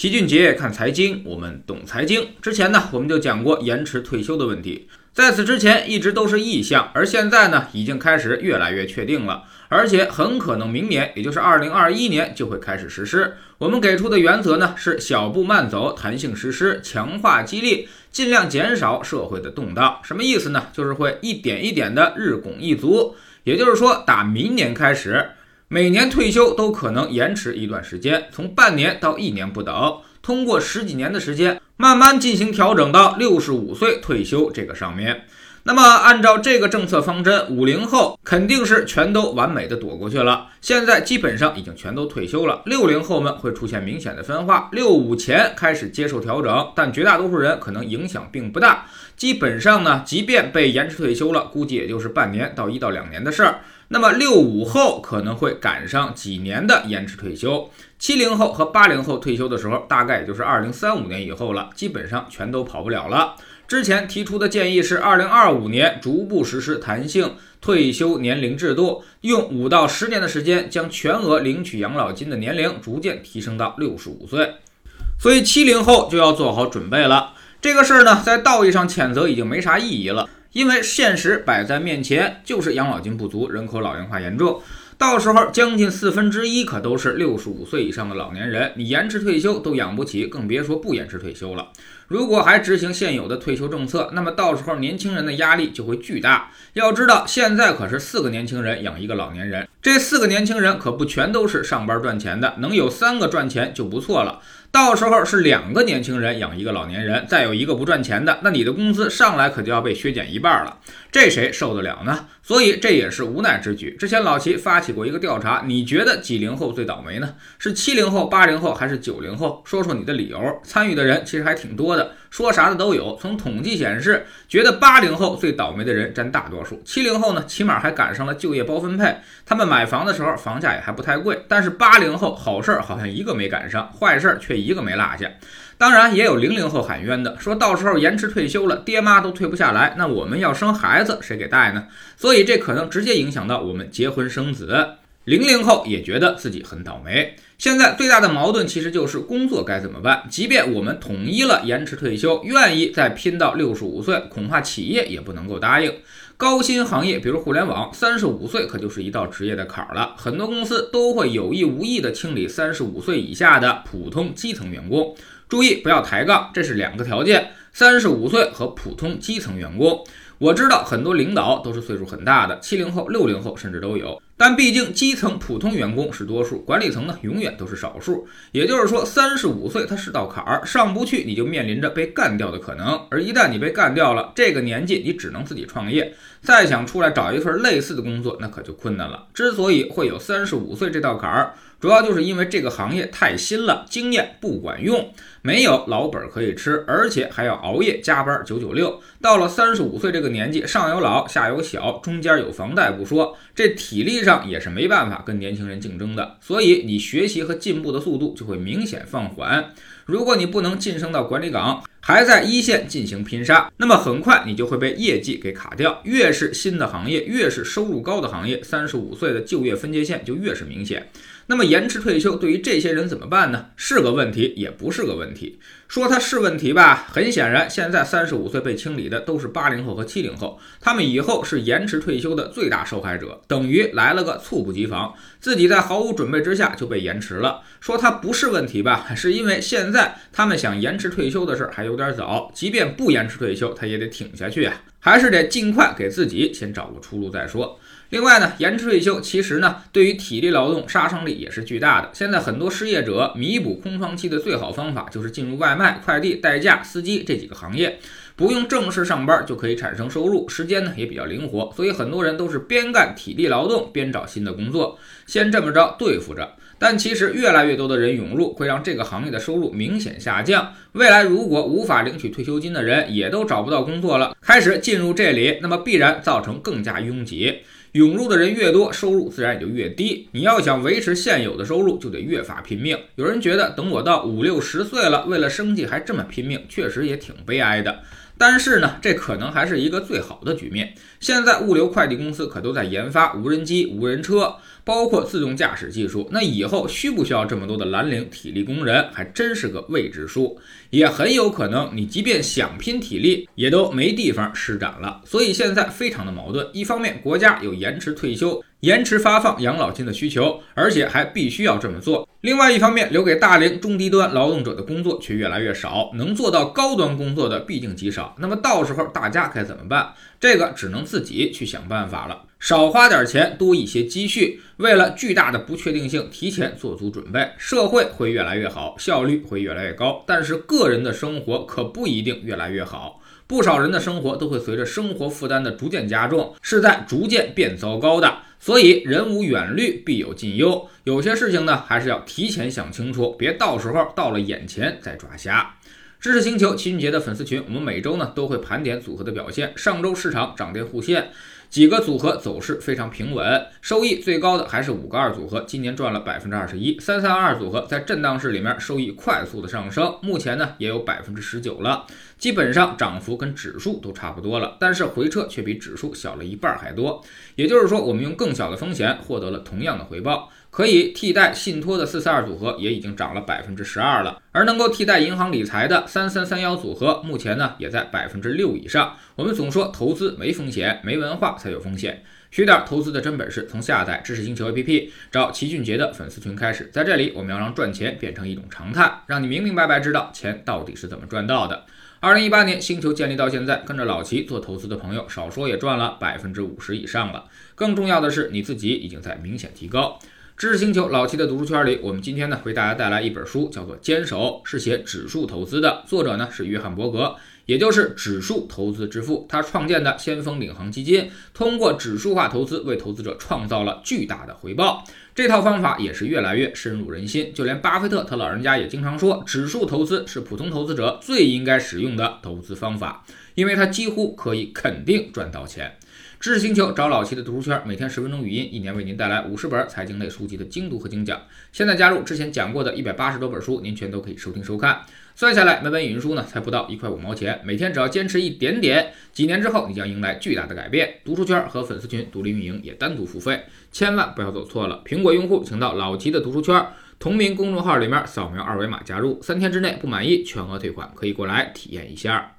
齐俊杰看财经，我们懂财经。之前呢，我们就讲过延迟退休的问题，在此之前一直都是意向，而现在呢，已经开始越来越确定了，而且很可能明年，也就是二零二一年就会开始实施。我们给出的原则呢是小步慢走，弹性实施，强化激励，尽量减少社会的动荡。什么意思呢？就是会一点一点的日拱一卒，也就是说，打明年开始。每年退休都可能延迟一段时间，从半年到一年不等。通过十几年的时间，慢慢进行调整到六十五岁退休这个上面。那么，按照这个政策方针，五零后肯定是全都完美的躲过去了。现在基本上已经全都退休了。六零后们会出现明显的分化，六五前开始接受调整，但绝大多数人可能影响并不大。基本上呢，即便被延迟退休了，估计也就是半年到一到两年的事儿。那么六五后可能会赶上几年的延迟退休，七零后和八零后退休的时候，大概也就是二零三五年以后了，基本上全都跑不了了。之前提出的建议是二零二五年逐步实施弹性退休年龄制度，用五到十年的时间将全额领取养老金的年龄逐渐提升到六十五岁。所以七零后就要做好准备了。这个事儿呢，在道义上谴责已经没啥意义了。因为现实摆在面前，就是养老金不足，人口老龄化严重，到时候将近四分之一可都是六十五岁以上的老年人，你延迟退休都养不起，更别说不延迟退休了。如果还执行现有的退休政策，那么到时候年轻人的压力就会巨大。要知道，现在可是四个年轻人养一个老年人，这四个年轻人可不全都是上班赚钱的，能有三个赚钱就不错了。到时候是两个年轻人养一个老年人，再有一个不赚钱的，那你的工资上来可就要被削减一半了，这谁受得了呢？所以这也是无奈之举。之前老齐发起过一个调查，你觉得几零后最倒霉呢？是七零后、八零后还是九零后？说说你的理由。参与的人其实还挺多的，说啥的都有。从统计显示，觉得八零后最倒霉的人占大多数，七零后呢，起码还赶上了就业包分配，他们买房的时候房价也还不太贵。但是八零后好事儿好像一个没赶上，坏事儿却。一个没落下，当然也有零零后喊冤的，说到时候延迟退休了，爹妈都退不下来，那我们要生孩子谁给带呢？所以这可能直接影响到我们结婚生子。零零后也觉得自己很倒霉。现在最大的矛盾其实就是工作该怎么办？即便我们统一了延迟退休，愿意再拼到六十五岁，恐怕企业也不能够答应。高薪行业，比如互联网，三十五岁可就是一道职业的坎儿了。很多公司都会有意无意的清理三十五岁以下的普通基层员工。注意，不要抬杠，这是两个条件：三十五岁和普通基层员工。我知道很多领导都是岁数很大的，七零后、六零后甚至都有。但毕竟基层普通员工是多数，管理层呢永远都是少数。也就是说，三十五岁它是道坎儿，上不去你就面临着被干掉的可能。而一旦你被干掉了，这个年纪你只能自己创业，再想出来找一份类似的工作，那可就困难了。之所以会有三十五岁这道坎儿。主要就是因为这个行业太新了，经验不管用，没有老本可以吃，而且还要熬夜加班九九六。到了三十五岁这个年纪，上有老下有小，中间有房贷不说，这体力上也是没办法跟年轻人竞争的，所以你学习和进步的速度就会明显放缓。如果你不能晋升到管理岗，还在一线进行拼杀，那么很快你就会被业绩给卡掉。越是新的行业，越是收入高的行业，三十五岁的就业分界线就越是明显。那么延迟退休对于这些人怎么办呢？是个问题，也不是个问题。说它是问题吧，很显然，现在三十五岁被清理的都是八零后和七零后，他们以后是延迟退休的最大受害者，等于来了个猝不及防，自己在毫无准备之下就被延迟了。说它不是问题吧，是因为现在他们想延迟退休的事还有点早，即便不延迟退休，他也得挺下去啊，还是得尽快给自己先找个出路再说。另外呢，延迟退休其实呢，对于体力劳动杀伤力也是巨大的。现在很多失业者弥补空窗期的最好方法就是进入外卖、快递、代驾、司机这几个行业，不用正式上班就可以产生收入，时间呢也比较灵活，所以很多人都是边干体力劳动边找新的工作，先这么着对付着。但其实越来越多的人涌入，会让这个行业的收入明显下降。未来如果无法领取退休金的人也都找不到工作了，开始进入这里，那么必然造成更加拥挤。涌入的人越多，收入自然也就越低。你要想维持现有的收入，就得越发拼命。有人觉得，等我到五六十岁了，为了生计还这么拼命，确实也挺悲哀的。但是呢，这可能还是一个最好的局面。现在物流快递公司可都在研发无人机、无人车，包括自动驾驶技术。那以后需不需要这么多的蓝领体力工人，还真是个未知数。也很有可能，你即便想拼体力，也都没地方施展了。所以现在非常的矛盾。一方面，国家有延迟退休。延迟发放养老金的需求，而且还必须要这么做。另外一方面，留给大龄中低端劳动者的工作却越来越少，能做到高端工作的毕竟极少。那么到时候大家该怎么办？这个只能自己去想办法了。少花点钱，多一些积蓄，为了巨大的不确定性提前做足准备，社会会越来越好，效率会越来越高。但是个人的生活可不一定越来越好。不少人的生活都会随着生活负担的逐渐加重，是在逐渐变糟糕的。所以人无远虑，必有近忧。有些事情呢，还是要提前想清楚，别到时候到了眼前再抓瞎。知识星球齐俊杰的粉丝群，我们每周呢都会盘点组合的表现。上周市场涨跌互现。几个组合走势非常平稳，收益最高的还是五个二组合，今年赚了百分之二十一。三三二组合在震荡市里面收益快速的上升，目前呢也有百分之十九了，基本上涨幅跟指数都差不多了，但是回撤却比指数小了一半还多。也就是说，我们用更小的风险获得了同样的回报。可以替代信托的四四二组合也已经涨了百分之十二了，而能够替代银行理财的三三三幺组合，目前呢也在百分之六以上。我们总说投资没风险，没文化才有风险。学点投资的真本事，从下载知识星球 APP 找齐俊杰的粉丝群开始。在这里，我们要让赚钱变成一种常态，让你明明白白知道钱到底是怎么赚到的。二零一八年星球建立到现在，跟着老齐做投资的朋友，少说也赚了百分之五十以上了。更重要的是，你自己已经在明显提高。知识星球老齐的读书圈里，我们今天呢为大家带来一本书，叫做《坚守》，是写指数投资的，作者呢是约翰伯格，也就是指数投资之父。他创建的先锋领航基金，通过指数化投资为投资者创造了巨大的回报。这套方法也是越来越深入人心，就连巴菲特他老人家也经常说，指数投资是普通投资者最应该使用的投资方法，因为它几乎可以肯定赚到钱。知识星球找老齐的读书圈，每天十分钟语音，一年为您带来五十本财经类书籍的精读和精讲。现在加入之前讲过的一百八十多本书，您全都可以收听收看。算下来，每本语音书呢才不到一块五毛钱，每天只要坚持一点点，几年之后你将迎来巨大的改变。读书圈和粉丝群独立运营，也单独付费，千万不要走错了。苹果用户请到老齐的读书圈同名公众号里面扫描二维码加入，三天之内不满意全额退款，可以过来体验一下。